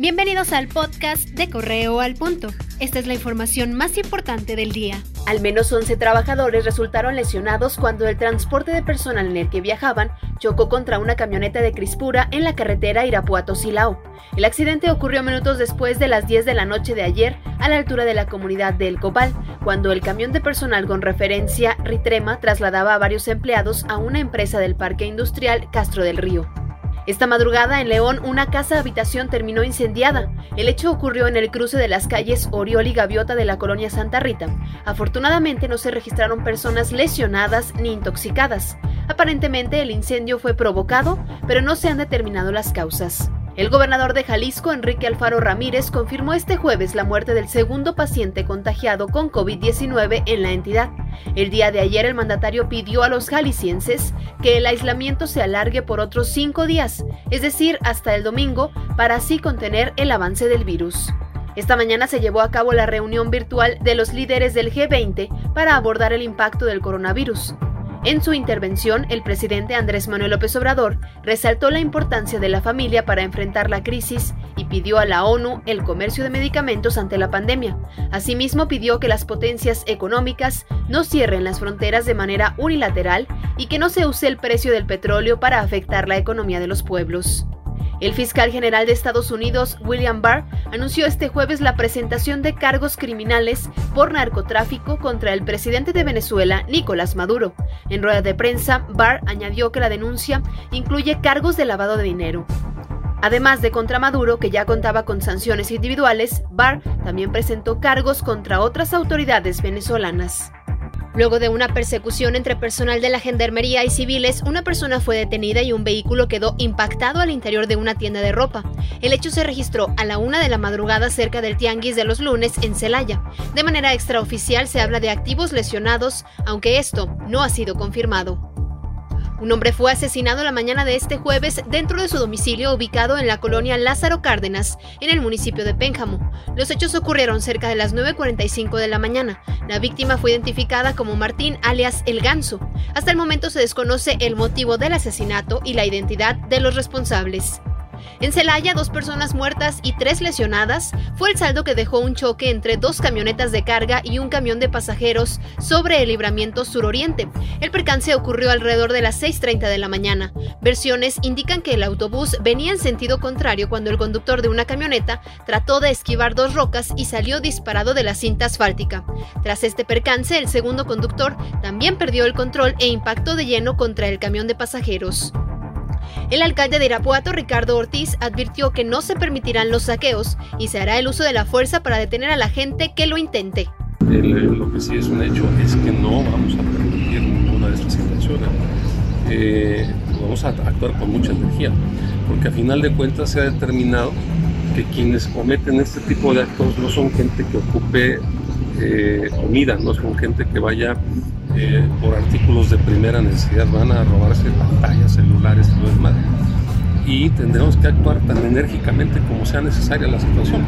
Bienvenidos al podcast de Correo al Punto. Esta es la información más importante del día. Al menos 11 trabajadores resultaron lesionados cuando el transporte de personal en el que viajaban chocó contra una camioneta de Crispura en la carretera Irapuato-Silao. El accidente ocurrió minutos después de las 10 de la noche de ayer a la altura de la comunidad de El Copal, cuando el camión de personal con referencia Ritrema trasladaba a varios empleados a una empresa del Parque Industrial Castro del Río. Esta madrugada en León una casa habitación terminó incendiada. El hecho ocurrió en el cruce de las calles Oriol y Gaviota de la colonia Santa Rita. Afortunadamente no se registraron personas lesionadas ni intoxicadas. Aparentemente el incendio fue provocado, pero no se han determinado las causas. El gobernador de Jalisco, Enrique Alfaro Ramírez, confirmó este jueves la muerte del segundo paciente contagiado con COVID-19 en la entidad. El día de ayer el mandatario pidió a los jaliscienses que el aislamiento se alargue por otros cinco días, es decir, hasta el domingo, para así contener el avance del virus. Esta mañana se llevó a cabo la reunión virtual de los líderes del G20 para abordar el impacto del coronavirus. En su intervención, el presidente Andrés Manuel López Obrador resaltó la importancia de la familia para enfrentar la crisis y pidió a la ONU el comercio de medicamentos ante la pandemia. Asimismo, pidió que las potencias económicas no cierren las fronteras de manera unilateral y que no se use el precio del petróleo para afectar la economía de los pueblos. El fiscal general de Estados Unidos, William Barr, anunció este jueves la presentación de cargos criminales por narcotráfico contra el presidente de Venezuela, Nicolás Maduro. En rueda de prensa, Barr añadió que la denuncia incluye cargos de lavado de dinero. Además de contra Maduro, que ya contaba con sanciones individuales, Barr también presentó cargos contra otras autoridades venezolanas. Luego de una persecución entre personal de la Gendarmería y civiles, una persona fue detenida y un vehículo quedó impactado al interior de una tienda de ropa. El hecho se registró a la una de la madrugada cerca del Tianguis de los lunes en Celaya. De manera extraoficial se habla de activos lesionados, aunque esto no ha sido confirmado. Un hombre fue asesinado la mañana de este jueves dentro de su domicilio ubicado en la colonia Lázaro Cárdenas, en el municipio de Pénjamo. Los hechos ocurrieron cerca de las 9.45 de la mañana. La víctima fue identificada como Martín alias El Ganso. Hasta el momento se desconoce el motivo del asesinato y la identidad de los responsables. En Celaya, dos personas muertas y tres lesionadas fue el saldo que dejó un choque entre dos camionetas de carga y un camión de pasajeros sobre el libramiento suroriente. El percance ocurrió alrededor de las 6.30 de la mañana. Versiones indican que el autobús venía en sentido contrario cuando el conductor de una camioneta trató de esquivar dos rocas y salió disparado de la cinta asfáltica. Tras este percance, el segundo conductor también perdió el control e impactó de lleno contra el camión de pasajeros. El alcalde de Irapuato, Ricardo Ortiz, advirtió que no se permitirán los saqueos y se hará el uso de la fuerza para detener a la gente que lo intente. lo que sí es un hecho es que no vamos a permitir ninguna de estas intenciones. Eh, vamos a actuar con mucha energía, porque a final de cuentas se ha determinado que quienes cometen este tipo de actos no son gente que ocupe eh, comida, no son gente que vaya eh, por artículos de primera necesidad, van a robarse pantallas, celulares y lo demás. Y tendremos que actuar tan enérgicamente como sea necesaria la situación.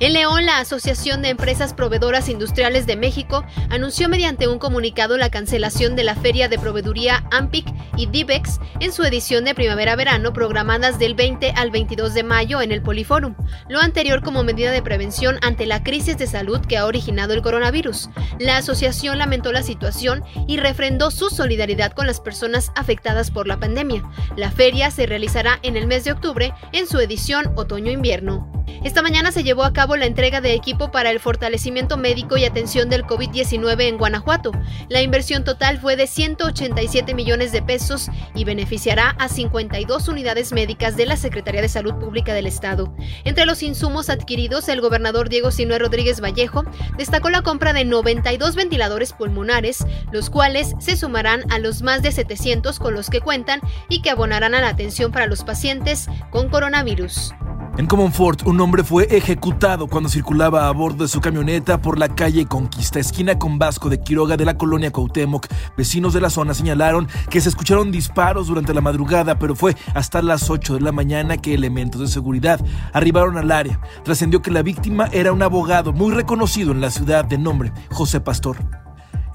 En León, la Asociación de Empresas Proveedoras Industriales de México anunció mediante un comunicado la cancelación de la Feria de Proveeduría AMPIC y DIVEX en su edición de primavera-verano programadas del 20 al 22 de mayo en el Poliforum, lo anterior como medida de prevención ante la crisis de salud que ha originado el coronavirus. La asociación lamentó la situación y refrendó su solidaridad con las personas afectadas por la pandemia. La feria se realizará en el mes de octubre en su edición otoño-invierno. Esta mañana se llevó a cabo la entrega de equipo para el fortalecimiento médico y atención del COVID-19 en Guanajuato. La inversión total fue de 187 millones de pesos y beneficiará a 52 unidades médicas de la Secretaría de Salud Pública del Estado. Entre los insumos adquiridos, el gobernador Diego Sinue Rodríguez Vallejo destacó la compra de 92 ventiladores pulmonares, los cuales se sumarán a los más de 700 con los que cuentan y que abonarán a la atención para los pacientes con coronavirus. En Comonfort, un hombre fue ejecutado cuando circulaba a bordo de su camioneta por la calle Conquista, esquina con Vasco de Quiroga de la colonia Cuauhtémoc. Vecinos de la zona señalaron que se escucharon disparos durante la madrugada, pero fue hasta las 8 de la mañana que elementos de seguridad arribaron al área. Trascendió que la víctima era un abogado muy reconocido en la ciudad de nombre José Pastor.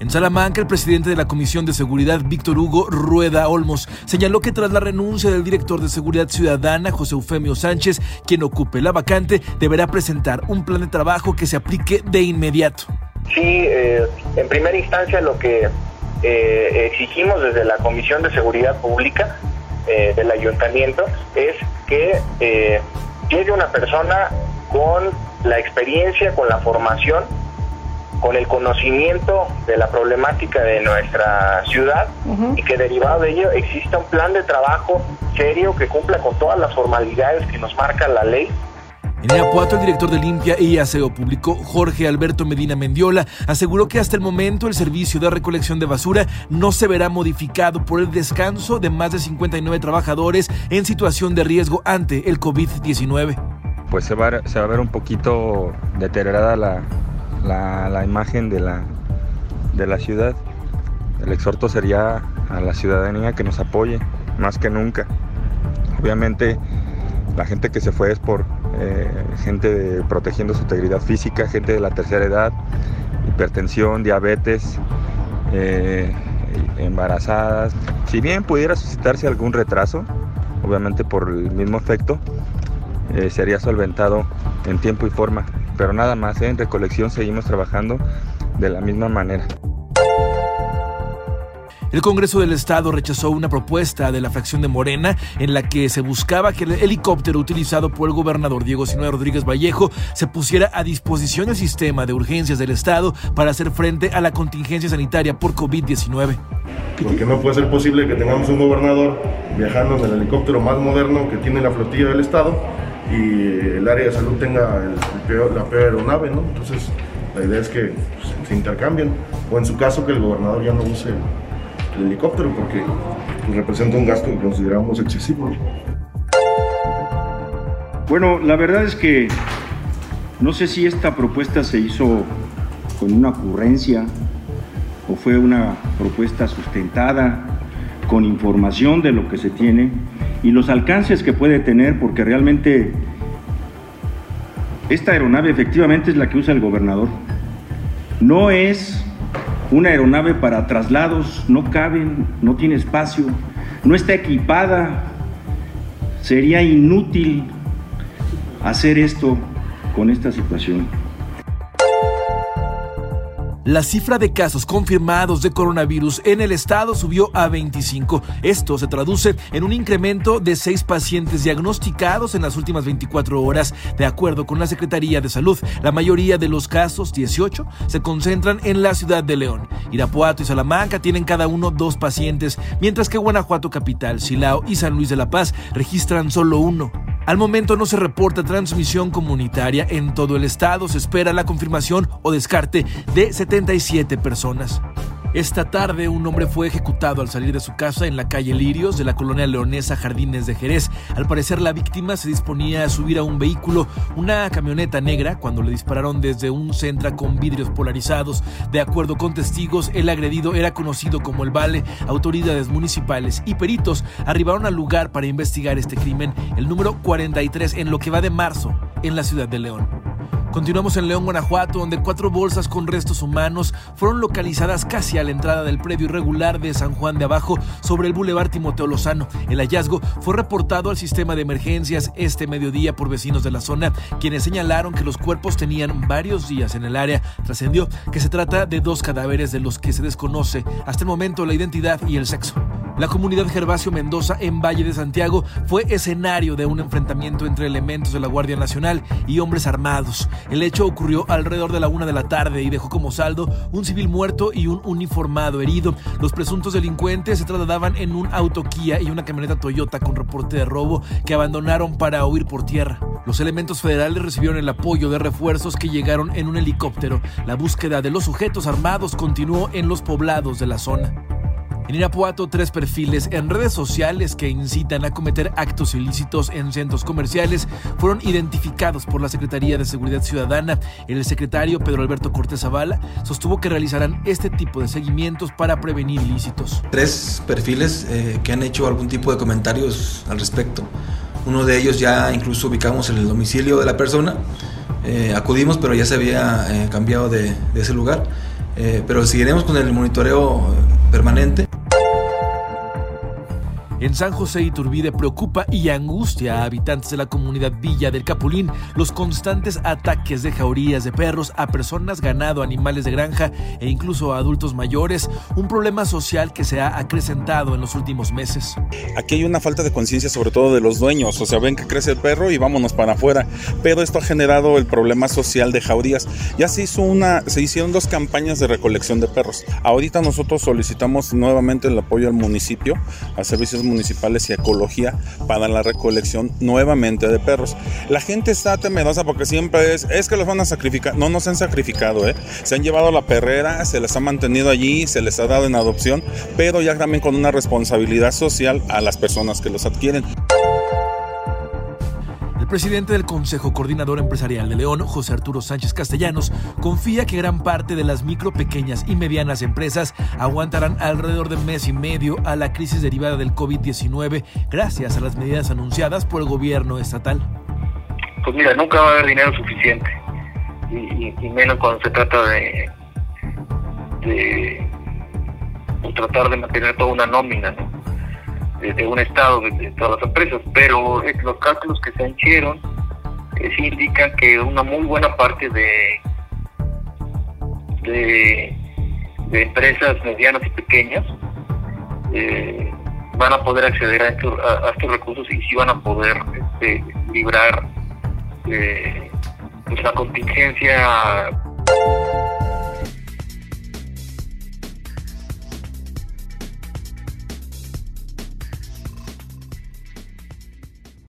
En Salamanca, el presidente de la Comisión de Seguridad, Víctor Hugo Rueda Olmos, señaló que tras la renuncia del director de Seguridad Ciudadana, José Eufemio Sánchez, quien ocupe la vacante, deberá presentar un plan de trabajo que se aplique de inmediato. Sí, eh, en primera instancia lo que eh, exigimos desde la Comisión de Seguridad Pública eh, del Ayuntamiento es que llegue una persona con la experiencia, con la formación con el conocimiento de la problemática de nuestra ciudad y que derivado de ello exista un plan de trabajo serio que cumpla con todas las formalidades que nos marca la ley en Irapuato, el director de Limpia y Aseo Público, Jorge Alberto Medina Mendiola, aseguró que hasta el momento el servicio de recolección de basura no se verá modificado por el descanso de más de 59 trabajadores en situación de riesgo ante el COVID-19. Pues se va, se va a ver un poquito deteriorada la, la, imagen de la, de la ciudad. El exhorto sería a la ciudadanía que nos apoye más que nunca. Obviamente la gente que se fue es por eh, gente protegiendo su integridad física, gente de la tercera edad, hipertensión, diabetes, eh, embarazadas. Si bien pudiera suscitarse algún retraso, obviamente por el mismo efecto, eh, sería solventado en tiempo y forma pero nada más, ¿eh? en recolección seguimos trabajando de la misma manera. El Congreso del Estado rechazó una propuesta de la fracción de Morena en la que se buscaba que el helicóptero utilizado por el gobernador Diego Sinue Rodríguez Vallejo se pusiera a disposición del sistema de urgencias del Estado para hacer frente a la contingencia sanitaria por COVID-19. Porque no puede ser posible que tengamos un gobernador viajando en el helicóptero más moderno que tiene la flotilla del Estado y el área de salud tenga la peor aeronave, ¿no? Entonces, la idea es que pues, se intercambien, o en su caso que el gobernador ya no use el, helicóptero, porque representa un gasto que consideramos excesivo. Bueno, la verdad es que no sé si esta propuesta se hizo con una ocurrencia o fue una propuesta sustentada con información de lo que se tiene y los alcances que puede tener, porque realmente esta aeronave efectivamente es la que usa el gobernador. No es una aeronave para traslados, no caben, no tiene espacio, no está equipada. Sería inútil hacer esto con esta situación. La cifra de casos confirmados de coronavirus en el estado subió a 25. Esto se traduce en un incremento de seis pacientes diagnosticados en las últimas 24 horas. De acuerdo con la Secretaría de Salud, la mayoría de los casos, 18, se concentran en la ciudad de León. Irapuato y Salamanca tienen cada uno dos pacientes, mientras que Guanajuato Capital, Silao y San Luis de la Paz registran solo uno. Al momento no se reporta transmisión comunitaria en todo el estado. Se espera la confirmación o descarte de 77 personas. Esta tarde un hombre fue ejecutado al salir de su casa en la calle Lirios de la colonia leonesa Jardines de Jerez. Al parecer la víctima se disponía a subir a un vehículo, una camioneta negra, cuando le dispararon desde un centro con vidrios polarizados. De acuerdo con testigos, el agredido era conocido como el Vale. Autoridades municipales y peritos arribaron al lugar para investigar este crimen, el número 43 en lo que va de marzo en la ciudad de León. Continuamos en León, Guanajuato, donde cuatro bolsas con restos humanos fueron localizadas casi a la entrada del predio irregular de San Juan de Abajo sobre el Boulevard Timoteo Lozano. El hallazgo fue reportado al sistema de emergencias este mediodía por vecinos de la zona, quienes señalaron que los cuerpos tenían varios días en el área. Trascendió que se trata de dos cadáveres de los que se desconoce hasta el momento la identidad y el sexo. La comunidad Gervasio Mendoza en Valle de Santiago fue escenario de un enfrentamiento entre elementos de la Guardia Nacional y hombres armados. El hecho ocurrió alrededor de la una de la tarde y dejó como saldo un civil muerto y un uniformado herido. Los presuntos delincuentes se trasladaban en un auto Kia y una camioneta Toyota con reporte de robo que abandonaron para huir por tierra. Los elementos federales recibieron el apoyo de refuerzos que llegaron en un helicóptero. La búsqueda de los sujetos armados continuó en los poblados de la zona. En Irapuato, tres perfiles en redes sociales que incitan a cometer actos ilícitos en centros comerciales fueron identificados por la Secretaría de Seguridad Ciudadana. El secretario Pedro Alberto Cortés Zavala sostuvo que realizarán este tipo de seguimientos para prevenir ilícitos. Tres perfiles eh, que han hecho algún tipo de comentarios al respecto. Uno de ellos ya incluso ubicamos en el domicilio de la persona. Eh, acudimos, pero ya se había eh, cambiado de, de ese lugar pero seguiremos con el monitoreo permanente. En San José Iturbide preocupa y angustia a habitantes de la comunidad Villa del Capulín los constantes ataques de jaurías de perros a personas, ganado, animales de granja e incluso a adultos mayores, un problema social que se ha acrecentado en los últimos meses. Aquí hay una falta de conciencia sobre todo de los dueños, o sea, ven que crece el perro y vámonos para afuera, pero esto ha generado el problema social de jaurías. Ya se hizo una, se hicieron dos campañas de recolección de perros. Ahorita nosotros solicitamos nuevamente el apoyo al municipio, a servicios municipales municipales y ecología para la recolección nuevamente de perros. La gente está temerosa porque siempre es, que los van a sacrificar. No, no se han sacrificado, ¿eh? Se han llevado a la perrera, se les ha mantenido allí, se les ha dado en adopción, pero ya también con una responsabilidad social a las personas que los adquieren. El presidente del Consejo Coordinador Empresarial de León, José Arturo Sánchez Castellanos, confía que gran parte de las micro, pequeñas y medianas empresas aguantarán alrededor de mes y medio a la crisis derivada del COVID-19 gracias a las medidas anunciadas por el gobierno estatal. Pues mira, nunca va a haber dinero suficiente y, menos cuando se trata de, de pues, tratar de mantener toda una nómina, ¿no? De, un estado de, todas las empresas, pero los cálculos que se hicieron eh, sí indican que una muy buena parte de, de, empresas medianas y pequeñas eh, van a poder acceder a estos, recursos y sí van a poder este, librar eh, pues, la contingencia